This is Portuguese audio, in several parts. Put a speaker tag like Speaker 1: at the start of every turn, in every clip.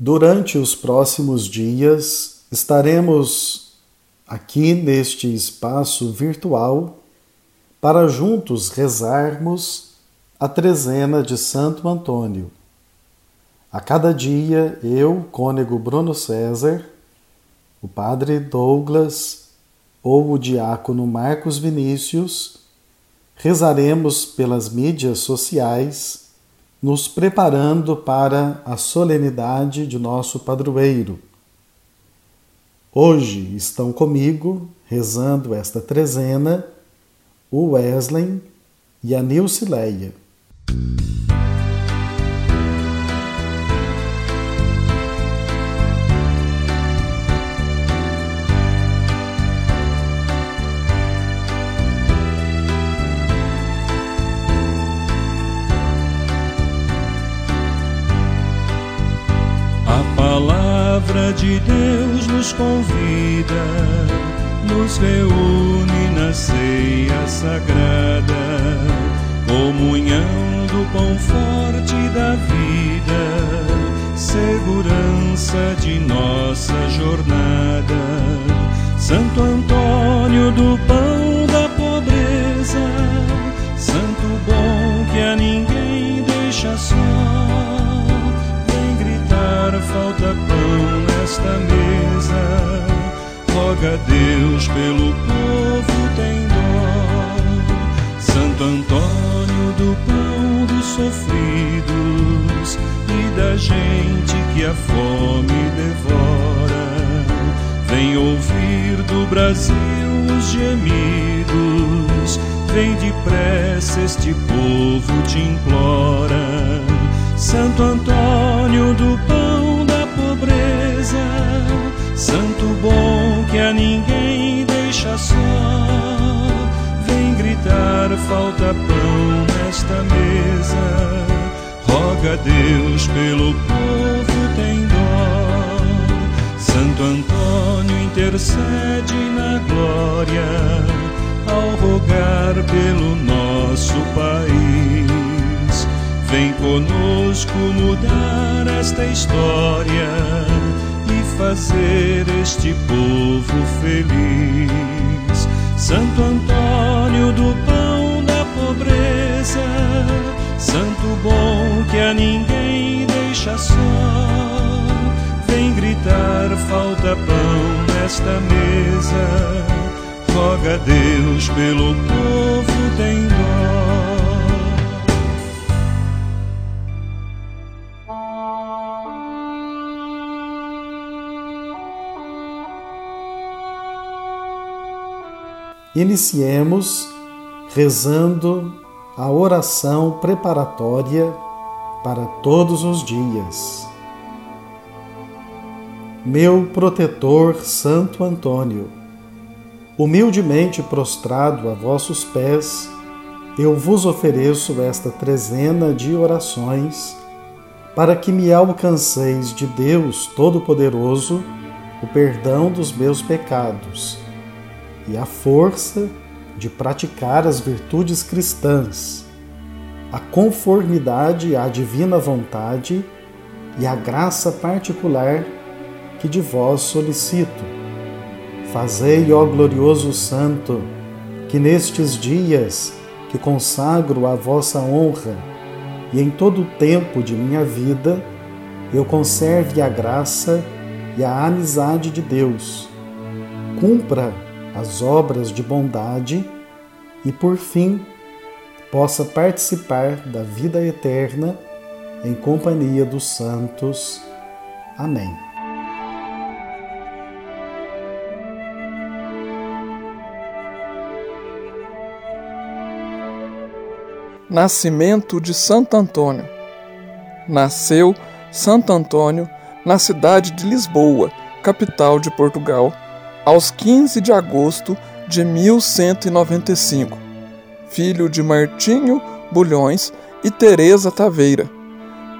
Speaker 1: Durante os próximos dias estaremos aqui neste espaço virtual para juntos rezarmos a trezena de Santo Antônio. A cada dia, eu, cônego Bruno César, o padre Douglas ou o diácono Marcos Vinícius, rezaremos pelas mídias sociais nos preparando para a solenidade de nosso padroeiro. Hoje estão comigo, rezando esta trezena, o Wesley e a Nilcileia.
Speaker 2: De Deus nos convida, nos reúne na ceia sagrada, comunhão do pão forte da vida, segurança de nossa jornada. Santo Antônio do pão pão nesta mesa. Roga a Deus pelo povo, tem dó. Santo Antônio do pão dos sofridos e da gente que a fome devora. Vem ouvir do Brasil os gemidos, vem depressa, este povo te implora. Santo Antônio do pão Santo bom que a ninguém deixa só, vem gritar falta pão nesta mesa, roga a Deus pelo povo tem dó. Santo Antônio intercede na glória ao rogar pelo nosso país. Vem conosco mudar esta história fazer este povo feliz. Santo Antônio do pão da pobreza, santo bom que a ninguém deixa só. Vem gritar falta pão nesta mesa. Roga a Deus pelo povo tem
Speaker 1: Iniciemos rezando a oração preparatória para todos os dias. Meu protetor Santo Antônio, humildemente prostrado a vossos pés, eu vos ofereço esta trezena de orações para que me alcanceis de Deus Todo-Poderoso o perdão dos meus pecados e a força de praticar as virtudes cristãs, a conformidade à divina vontade e a graça particular que de vós solicito. Fazei, ó glorioso Santo, que nestes dias que consagro a vossa honra e em todo o tempo de minha vida, eu conserve a graça e a amizade de Deus. Cumpra as obras de bondade e, por fim, possa participar da vida eterna em companhia dos santos. Amém.
Speaker 3: Nascimento de Santo Antônio. Nasceu Santo Antônio na cidade de Lisboa, capital de Portugal aos 15 de agosto de 1195, filho de Martinho Bulhões e Teresa Taveira,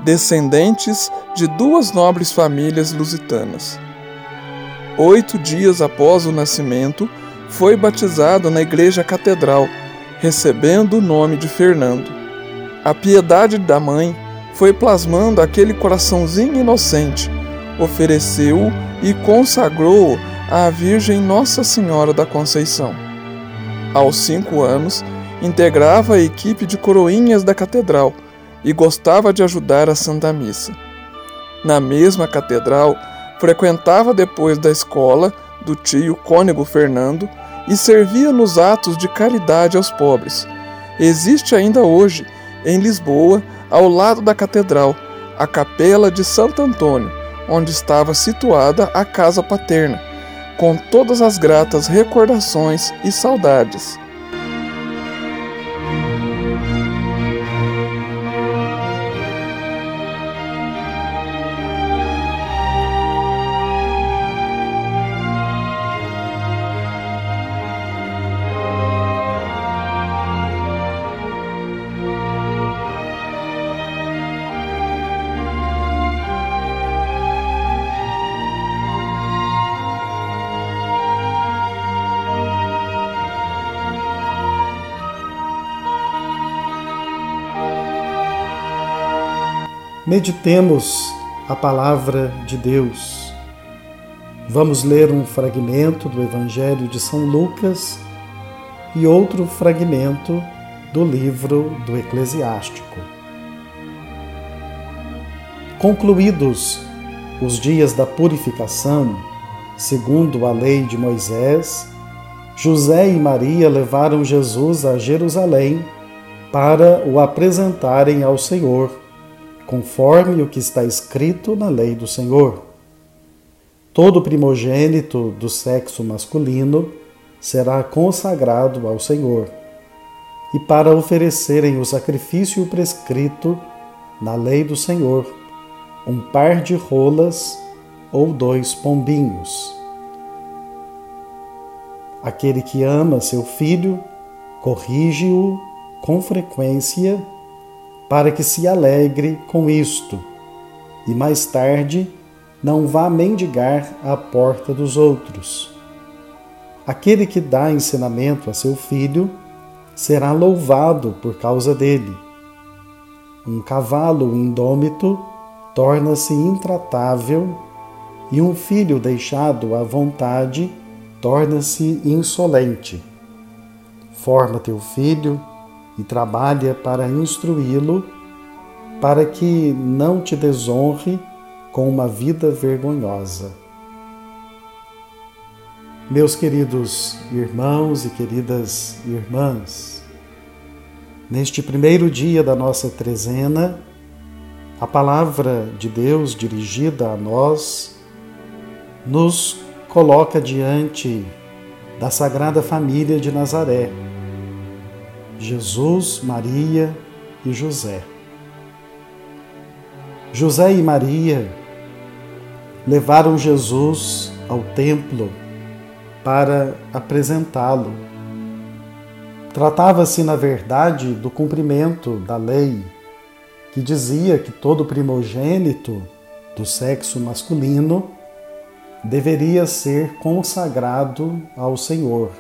Speaker 3: descendentes de duas nobres famílias lusitanas. Oito dias após o nascimento, foi batizado na Igreja Catedral, recebendo o nome de Fernando. A piedade da mãe foi plasmando aquele coraçãozinho inocente, ofereceu-o e consagrou-o à Virgem Nossa Senhora da Conceição. Aos cinco anos, integrava a equipe de coroinhas da catedral e gostava de ajudar a Santa Missa. Na mesma catedral, frequentava depois da escola do tio Cônego Fernando e servia nos atos de caridade aos pobres. Existe ainda hoje, em Lisboa, ao lado da catedral, a capela de Santo Antônio, onde estava situada a casa paterna, com todas as gratas recordações e saudades.
Speaker 1: Meditemos a palavra de Deus. Vamos ler um fragmento do Evangelho de São Lucas e outro fragmento do livro do Eclesiástico. Concluídos os dias da purificação, segundo a lei de Moisés, José e Maria levaram Jesus a Jerusalém para o apresentarem ao Senhor conforme o que está escrito na lei do Senhor. Todo primogênito do sexo masculino será consagrado ao Senhor, e para oferecerem o sacrifício prescrito na lei do Senhor, um par de rolas ou dois pombinhos. Aquele que ama seu filho, corrige-o com frequência para que se alegre com isto, e mais tarde não vá mendigar à porta dos outros. Aquele que dá ensinamento a seu filho será louvado por causa dele. Um cavalo indômito torna-se intratável e um filho deixado à vontade torna-se insolente. Forma teu filho e trabalha para instruí-lo, para que não te desonre com uma vida vergonhosa. Meus queridos irmãos e queridas irmãs, neste primeiro dia da nossa trezena, a palavra de Deus dirigida a nós nos coloca diante da Sagrada Família de Nazaré Jesus, Maria e José. José e Maria levaram Jesus ao templo para apresentá-lo. Tratava-se, na verdade, do cumprimento da lei que dizia que todo primogênito do sexo masculino deveria ser consagrado ao Senhor.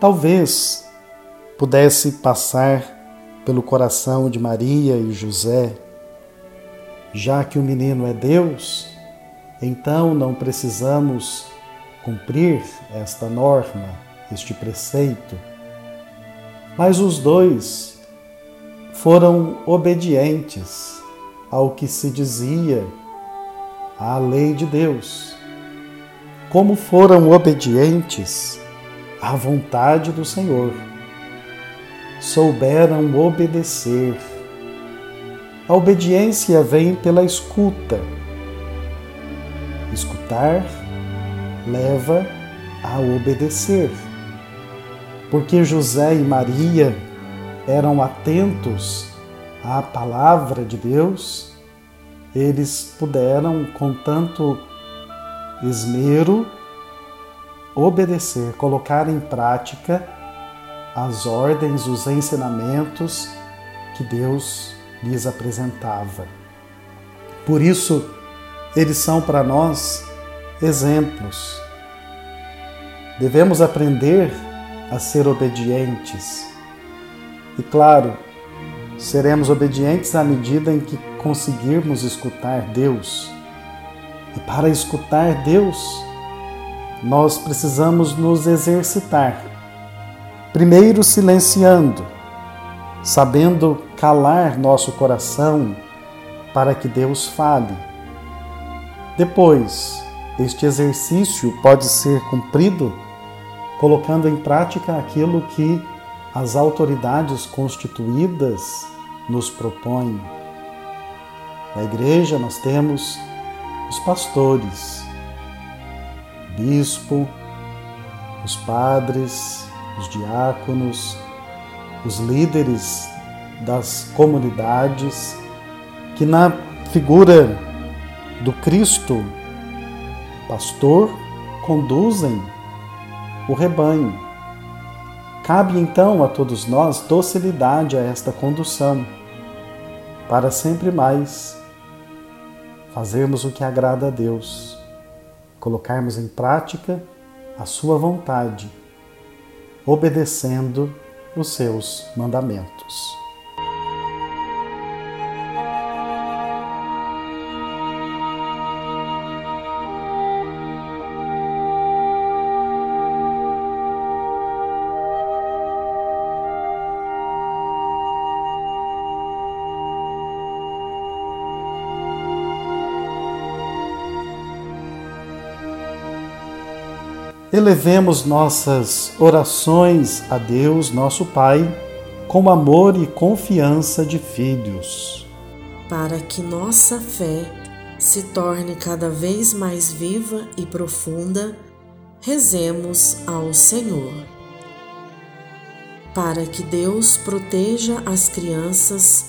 Speaker 1: Talvez pudesse passar pelo coração de Maria e José, já que o menino é Deus, então não precisamos cumprir esta norma, este preceito. Mas os dois foram obedientes ao que se dizia à lei de Deus. Como foram obedientes à vontade do Senhor souberam obedecer. A obediência vem pela escuta. Escutar leva a obedecer. Porque José e Maria eram atentos à palavra de Deus, eles puderam, com tanto esmero, obedecer, colocar em prática as ordens, os ensinamentos que Deus lhes apresentava. Por isso, eles são para nós exemplos. Devemos aprender a ser obedientes. E claro, seremos obedientes à medida em que conseguirmos escutar Deus E para escutar Deus, nós precisamos nos exercitar. Primeiro, silenciando, sabendo calar nosso coração para que Deus fale. Depois, este exercício pode ser cumprido colocando em prática aquilo que as autoridades constituídas nos propõem. Na igreja nós temos os pastores, o bispo, os padres, os diáconos, os líderes das comunidades, que na figura do Cristo, pastor, conduzem o rebanho. Cabe então a todos nós docilidade a esta condução, para sempre mais fazermos o que agrada a Deus, colocarmos em prática a Sua vontade, obedecendo os seus mandamentos. Elevemos nossas orações a Deus, nosso Pai, com amor e confiança de filhos.
Speaker 4: Para que nossa fé se torne cada vez mais viva e profunda, rezemos ao Senhor. Para que Deus proteja as crianças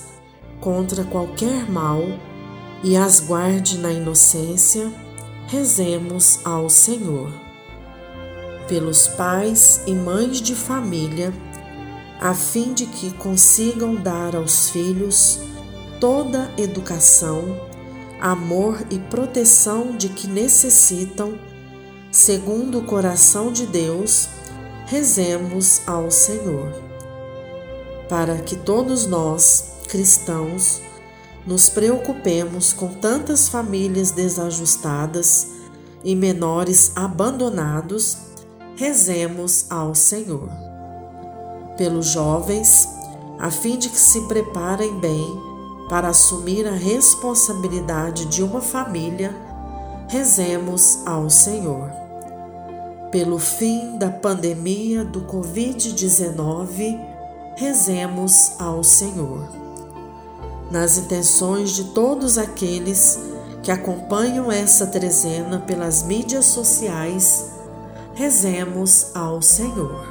Speaker 4: contra qualquer mal e as guarde na inocência, rezemos ao Senhor pelos pais e mães de família, a fim de que consigam dar aos filhos toda educação, amor e proteção de que necessitam, segundo o coração de Deus, rezemos ao Senhor. Para que todos nós, cristãos, nos preocupemos com tantas famílias desajustadas e menores abandonados rezemos ao Senhor. Pelos jovens, a fim de que se preparem bem para assumir a responsabilidade de uma família, rezemos ao Senhor. Pelo fim da pandemia do Covid-19, rezemos ao Senhor. Nas intenções de todos aqueles que acompanham essa trezena pelas mídias sociais, rezemos ao Senhor.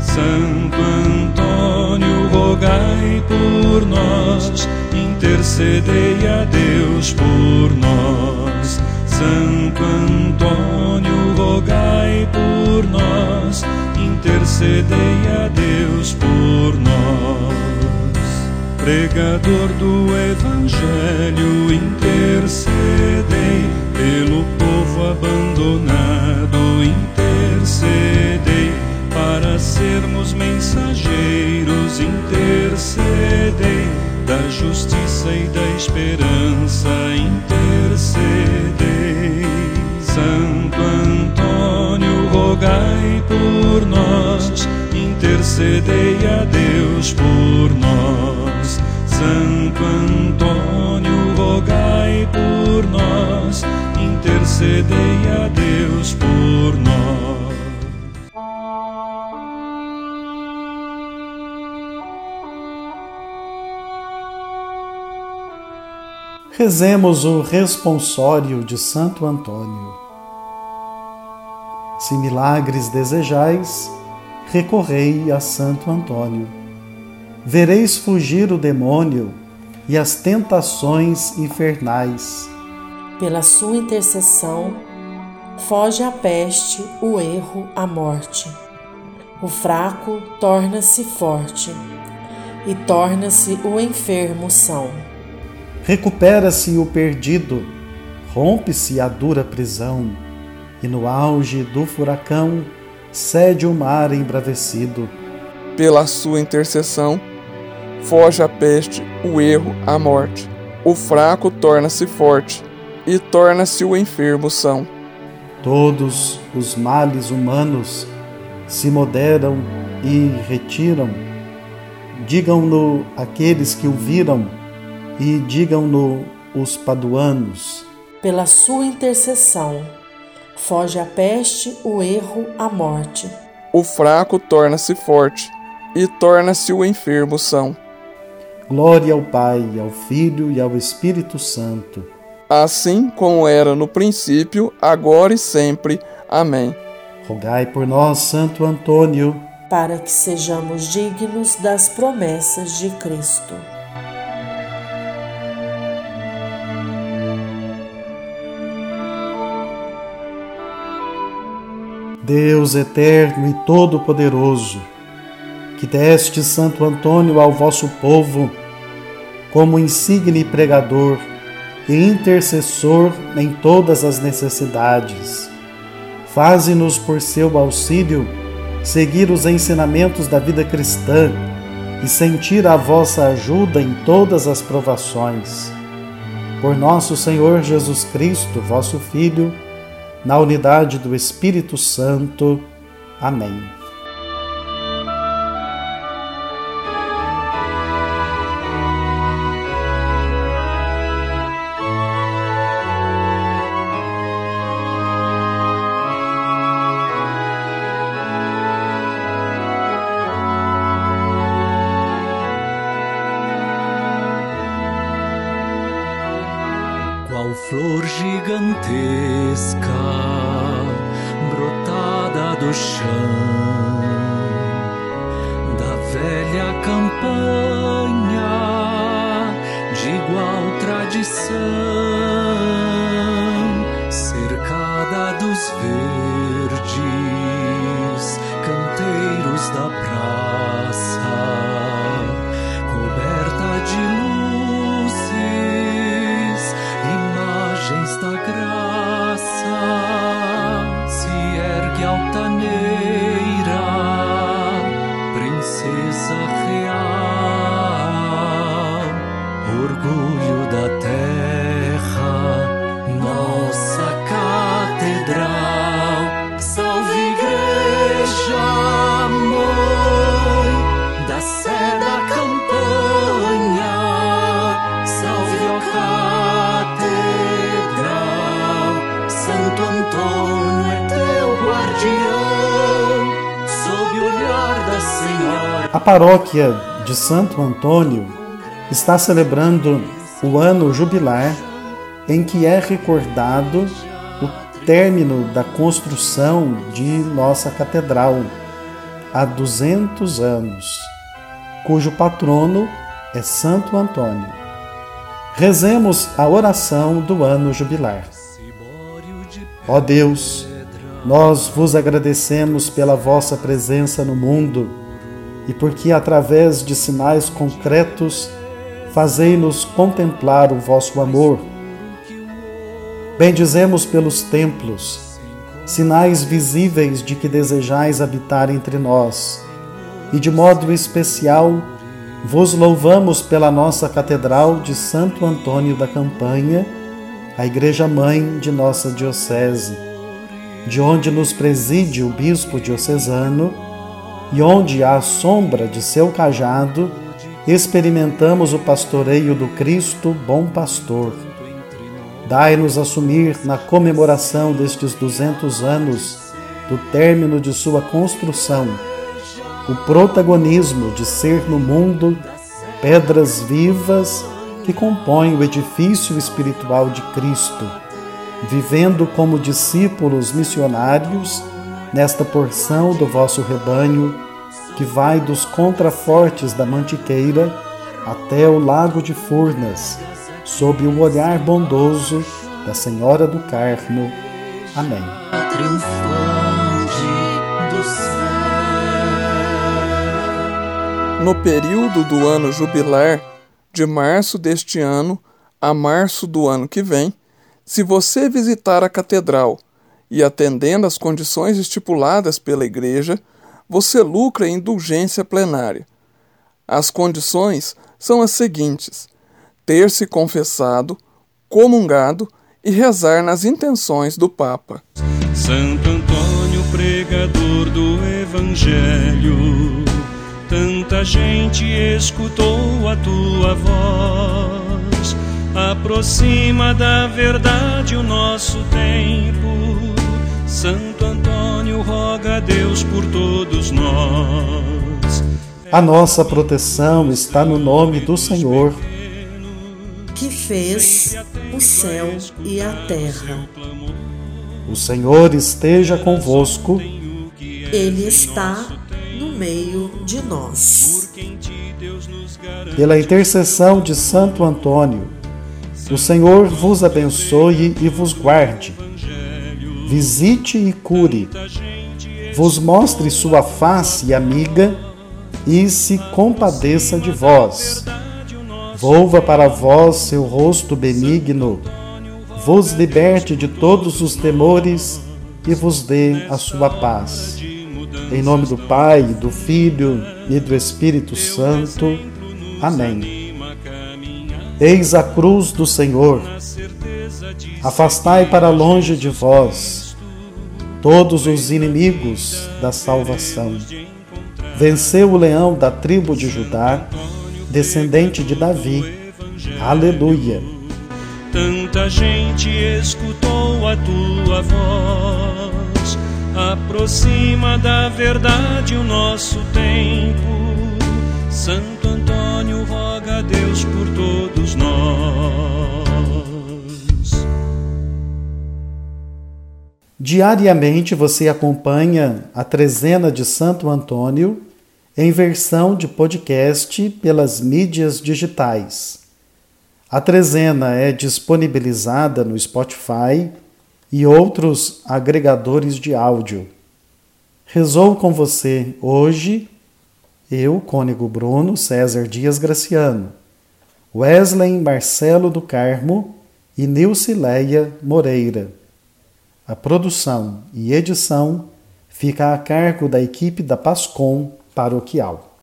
Speaker 2: Santo Antônio, rogai por nós, intercedei a Deus por nós. Santo Antônio, rogai por nós, intercedei a Deus por nós. Pregador do Evangelho, intercedei pelo abandonado, intercedei para sermos mensageiros, intercedei da justiça e da esperança, intercedei. Santo Antônio, rogai por nós, intercedei a Deus por nós. Santo Antônio, rogai por nós intercedei a Deus por nós.
Speaker 1: Rezemos o responsório de Santo Antônio. Se milagres desejais, recorrei a Santo Antônio. Vereis fugir o demônio e as tentações infernais
Speaker 4: pela sua intercessão, foge a peste, o erro, a morte. O fraco torna-se forte e torna-se o enfermo são.
Speaker 1: Recupera-se o perdido, rompe-se a dura prisão, e no auge do furacão cede o mar embravecido.
Speaker 3: Pela sua intercessão, foge a peste, o erro, a morte O fraco torna-se forte, e torna-se o enfermo são.
Speaker 1: Todos os males humanos se moderam e retiram. Digam-no aqueles que o viram, e digam-no os paduanos.
Speaker 4: Pela sua intercessão, foge a peste, o erro, a morte.
Speaker 3: O fraco torna-se forte, e torna-se o enfermo são.
Speaker 1: Glória ao Pai, ao Filho e ao Espírito Santo.
Speaker 3: Assim como era no princípio, agora e sempre. Amém.
Speaker 1: Rogai por nós, Santo Antônio,
Speaker 4: para que sejamos dignos das promessas de Cristo.
Speaker 1: Deus eterno e todo-poderoso, que deste Santo Antônio ao vosso povo como insigne pregador e intercessor em todas as necessidades. Faze-nos por seu auxílio seguir os ensinamentos da vida cristã e sentir a vossa ajuda em todas as provações. Por nosso Senhor Jesus Cristo, vosso Filho, na unidade do Espírito Santo. Amém.
Speaker 5: Do chão. Da velha campanha de igual tradição, cercada dos verdes canteiros da praça,
Speaker 1: paróquia de Santo Antônio está celebrando o ano jubilar em que é recordado o término da construção de nossa catedral há 200 anos, cujo patrono é Santo Antônio. Rezemos a oração do ano jubilar. Ó Deus, nós vos agradecemos pela vossa presença no mundo e porque, através de sinais concretos, fazei-nos contemplar o vosso amor. Bendizemos pelos templos, sinais visíveis de que desejais habitar entre nós, e de modo especial vos louvamos pela nossa Catedral de Santo Antônio da Campanha, a Igreja Mãe de nossa Diocese, de onde nos preside o Bispo Diocesano e onde, à sombra de seu cajado, experimentamos o pastoreio do Cristo, bom pastor. Dai-nos assumir na comemoração destes 200 anos do término de sua construção o protagonismo de ser no mundo pedras vivas que compõem o edifício espiritual de Cristo, vivendo como discípulos missionários nesta porção do vosso rebanho que vai dos contrafortes da Mantiqueira até o lago de Furnas, sob o olhar bondoso da Senhora do Carmo. Amém.
Speaker 3: No período do ano jubilar, de março deste ano a março do ano que vem, se você visitar a catedral e atendendo às condições estipuladas pela Igreja, você lucra em indulgência plenária. As condições são as seguintes: ter se confessado, comungado e rezar nas intenções do Papa.
Speaker 2: Santo Antônio, pregador do Evangelho, tanta gente escutou a tua voz. Aproxima da verdade o nosso tempo. Santo Antônio, roga a Deus por todos nós.
Speaker 1: A nossa proteção está no nome do Senhor
Speaker 4: que fez o céu e a terra.
Speaker 1: O Senhor esteja convosco.
Speaker 4: Ele está no meio de nós.
Speaker 1: Pela intercessão de Santo Antônio, o Senhor vos abençoe e vos guarde. Visite e cure. Vos mostre sua face amiga e se compadeça de vós Volva para vós seu rosto benigno, vos liberte de todos os temores e vos dê a sua paz. Em nome do Pai, do Filho e do Espírito Santo. Amém. Eis a cruz do Senhor. Afastai para longe de vós todos os inimigos da salvação. Venceu o leão da tribo de Judá descendente de Davi. Aleluia.
Speaker 2: Tanta gente escutou a tua voz, aproxima da verdade o nosso tempo. Santo Antônio, roga a Deus por todos nós.
Speaker 1: Diariamente você acompanha a trezena de Santo Antônio em versão de podcast pelas mídias digitais. A trezena é disponibilizada no Spotify e outros agregadores de áudio. Rezou com você hoje eu, Cônego Bruno César Dias Graciano, Wesley Marcelo do Carmo e Nilcileia Moreira. A produção e edição fica a cargo da equipe da Pascom paroquial.